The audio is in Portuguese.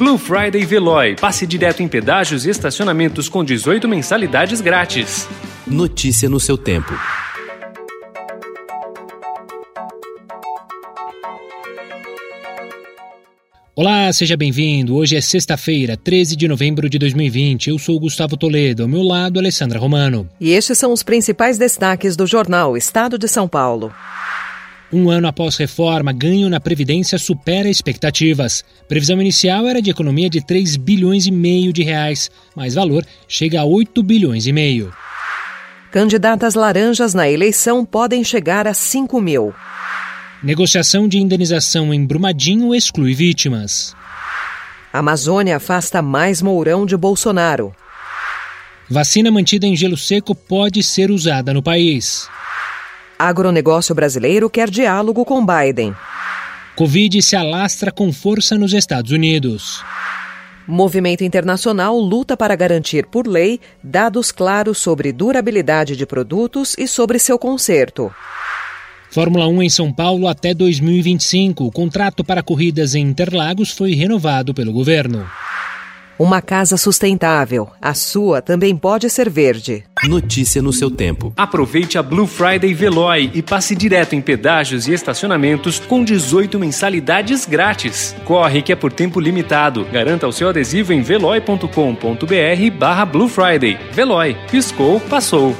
Blue Friday Veloy. Passe direto em pedágios e estacionamentos com 18 mensalidades grátis. Notícia no seu tempo. Olá, seja bem-vindo. Hoje é sexta-feira, 13 de novembro de 2020. Eu sou Gustavo Toledo, ao meu lado, Alessandra Romano. E estes são os principais destaques do jornal Estado de São Paulo. Um ano após reforma, ganho na Previdência supera expectativas. Previsão inicial era de economia de 3 bilhões e meio de reais, mas valor chega a 8 bilhões e meio. Candidatas laranjas na eleição podem chegar a 5 mil. Negociação de indenização em Brumadinho exclui vítimas. Amazônia afasta mais Mourão de Bolsonaro. Vacina mantida em gelo seco pode ser usada no país. Agronegócio brasileiro quer diálogo com Biden. Covid se alastra com força nos Estados Unidos. Movimento internacional luta para garantir por lei dados claros sobre durabilidade de produtos e sobre seu conserto. Fórmula 1 em São Paulo até 2025. O contrato para corridas em Interlagos foi renovado pelo governo. Uma casa sustentável. A sua também pode ser verde. Notícia no seu tempo. Aproveite a Blue Friday Veloy e passe direto em pedágios e estacionamentos com 18 mensalidades grátis. Corre que é por tempo limitado. Garanta o seu adesivo em veloy.com.br barra Blue Friday. Veloy. Piscou, passou.